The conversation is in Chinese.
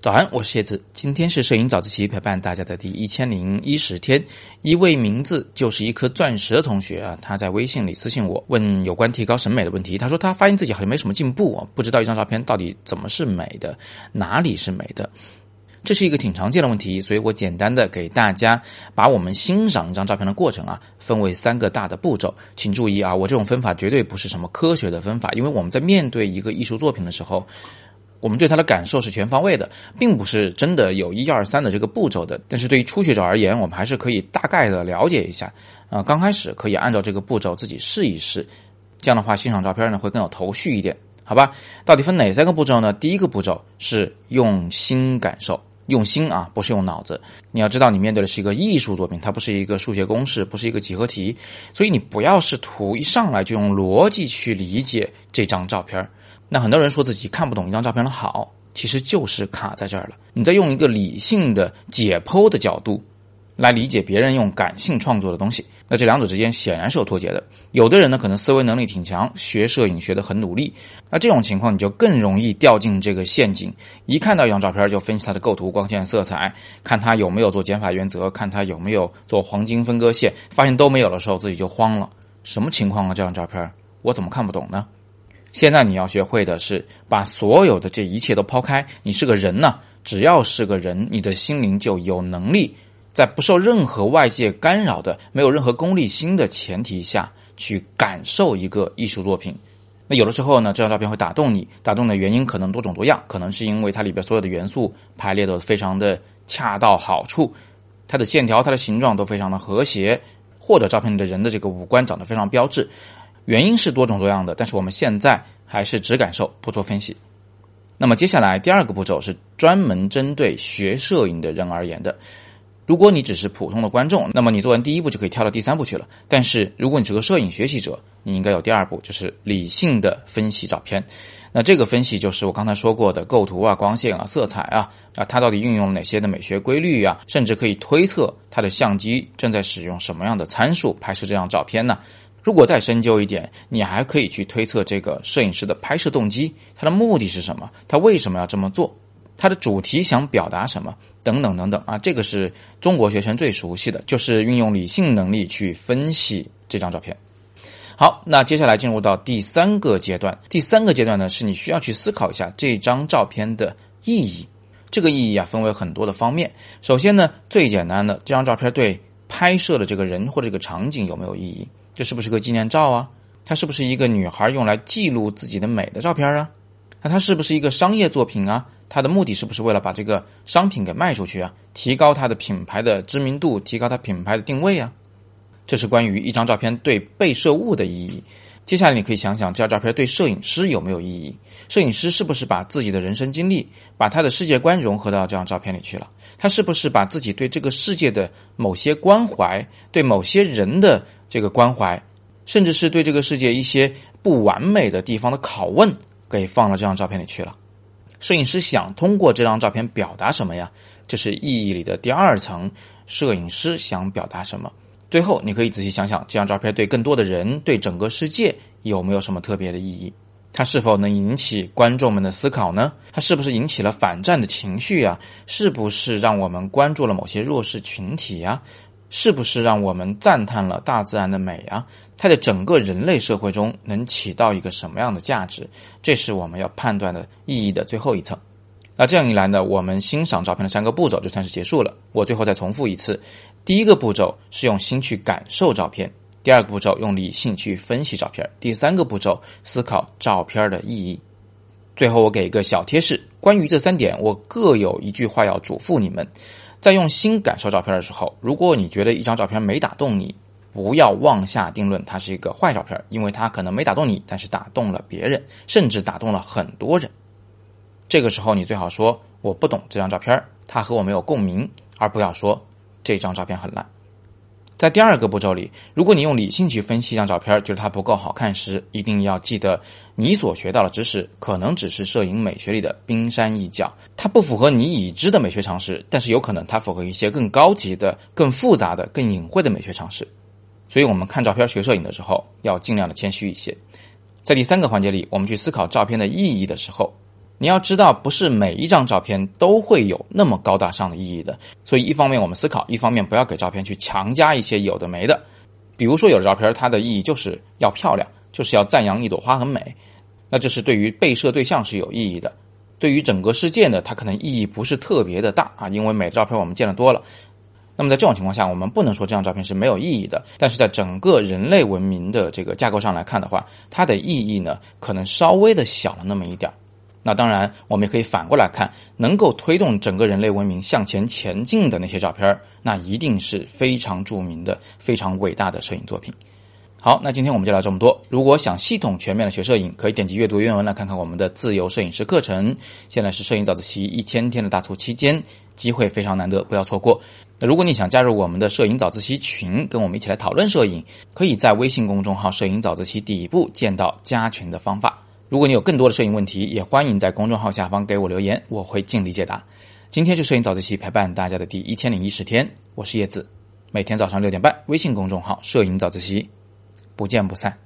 早安，我是叶子。今天是摄影早自习陪伴大家的第一千零一十天。一位名字就是一颗钻石的同学啊，他在微信里私信我，问有关提高审美的问题。他说他发现自己好像没什么进步啊，不知道一张照片到底怎么是美的，哪里是美的。这是一个挺常见的问题，所以我简单的给大家把我们欣赏一张照片的过程啊，分为三个大的步骤。请注意啊，我这种分法绝对不是什么科学的分法，因为我们在面对一个艺术作品的时候。我们对它的感受是全方位的，并不是真的有一二三的这个步骤的。但是对于初学者而言，我们还是可以大概的了解一下。啊，刚开始可以按照这个步骤自己试一试，这样的话欣赏照片呢会更有头绪一点，好吧？到底分哪三个步骤呢？第一个步骤是用心感受，用心啊，不是用脑子。你要知道，你面对的是一个艺术作品，它不是一个数学公式，不是一个几何题，所以你不要试图一上来就用逻辑去理解这张照片。那很多人说自己看不懂一张照片的好，其实就是卡在这儿了。你在用一个理性的解剖的角度来理解别人用感性创作的东西，那这两者之间显然是有脱节的。有的人呢，可能思维能力挺强，学摄影学的很努力，那这种情况你就更容易掉进这个陷阱。一看到一张照片就分析它的构图、光线、色彩，看它有没有做减法原则，看它有没有做黄金分割线，发现都没有的时候，自己就慌了。什么情况啊？这张照片我怎么看不懂呢？现在你要学会的是把所有的这一切都抛开。你是个人呢，只要是个人，你的心灵就有能力在不受任何外界干扰的、没有任何功利心的前提下去感受一个艺术作品。那有的时候呢，这张照片会打动你，打动的原因可能多种多样，可能是因为它里边所有的元素排列的非常的恰到好处，它的线条、它的形状都非常的和谐，或者照片里的人的这个五官长得非常标致。原因是多种多样的，但是我们现在还是只感受，不做分析。那么接下来第二个步骤是专门针对学摄影的人而言的。如果你只是普通的观众，那么你做完第一步就可以跳到第三步去了。但是如果你是个摄影学习者，你应该有第二步，就是理性的分析照片。那这个分析就是我刚才说过的构图啊、光线啊、色彩啊啊，它到底运用了哪些的美学规律啊？甚至可以推测它的相机正在使用什么样的参数拍摄这张照片呢？如果再深究一点，你还可以去推测这个摄影师的拍摄动机，他的目的是什么？他为什么要这么做？它的主题想表达什么？等等等等啊，这个是中国学生最熟悉的，就是运用理性能力去分析这张照片。好，那接下来进入到第三个阶段，第三个阶段呢，是你需要去思考一下这张照片的意义。这个意义啊，分为很多的方面。首先呢，最简单的，这张照片对拍摄的这个人或者这个场景有没有意义？这是不是个纪念照啊？它是不是一个女孩用来记录自己的美的照片啊？那它是不是一个商业作品啊？它的目的是不是为了把这个商品给卖出去啊？提高它的品牌的知名度，提高它品牌的定位啊？这是关于一张照片对被摄物的意义。接下来你可以想想，这张照片对摄影师有没有意义？摄影师是不是把自己的人生经历，把他的世界观融合到这张照片里去了？他是不是把自己对这个世界的某些关怀，对某些人的这个关怀，甚至是对这个世界一些不完美的地方的拷问，给放到这张照片里去了？摄影师想通过这张照片表达什么呀？这是意义里的第二层，摄影师想表达什么？最后，你可以仔细想想，这张照片对更多的人，对整个世界有没有什么特别的意义？它是否能引起观众们的思考呢？它是不是引起了反战的情绪啊？是不是让我们关注了某些弱势群体呀？是不是让我们赞叹了大自然的美啊？它在整个人类社会中能起到一个什么样的价值？这是我们要判断的意义的最后一层。那这样一来呢，我们欣赏照片的三个步骤就算是结束了。我最后再重复一次：第一个步骤是用心去感受照片。第二个步骤用理性去分析照片，第三个步骤思考照片的意义。最后我给一个小贴士，关于这三点，我各有一句话要嘱咐你们：在用心感受照片的时候，如果你觉得一张照片没打动你，不要妄下定论它是一个坏照片，因为它可能没打动你，但是打动了别人，甚至打动了很多人。这个时候你最好说我不懂这张照片，它和我没有共鸣，而不要说这张照片很烂。在第二个步骤里，如果你用理性去分析一张照片，觉得它不够好看时，一定要记得，你所学到的知识可能只是摄影美学里的冰山一角，它不符合你已知的美学常识，但是有可能它符合一些更高级的、更复杂的、更隐晦的美学常识。所以，我们看照片学摄影的时候，要尽量的谦虚一些。在第三个环节里，我们去思考照片的意义的时候，你要知道，不是每一张照片都会有那么高大上的意义的。所以，一方面我们思考，一方面不要给照片去强加一些有的没的。比如说，有的照片它的意义就是要漂亮，就是要赞扬一朵花很美，那这是对于被摄对象是有意义的。对于整个世界呢，它可能意义不是特别的大啊，因为美的照片我们见得多了。那么在这种情况下，我们不能说这张照片是没有意义的。但是在整个人类文明的这个架构上来看的话，它的意义呢，可能稍微的小了那么一点儿那当然，我们也可以反过来看，能够推动整个人类文明向前前进的那些照片，那一定是非常著名的、非常伟大的摄影作品。好，那今天我们就聊这么多。如果想系统全面的学摄影，可以点击阅读原文来看看我们的自由摄影师课程。现在是摄影早自习一千天的大促期间，机会非常难得，不要错过。那如果你想加入我们的摄影早自习群，跟我们一起来讨论摄影，可以在微信公众号“摄影早自习”底部见到加群的方法。如果你有更多的摄影问题，也欢迎在公众号下方给我留言，我会尽力解答。今天是摄影早自习陪伴大家的第一千零一十天，我是叶子，每天早上六点半，微信公众号“摄影早自习”，不见不散。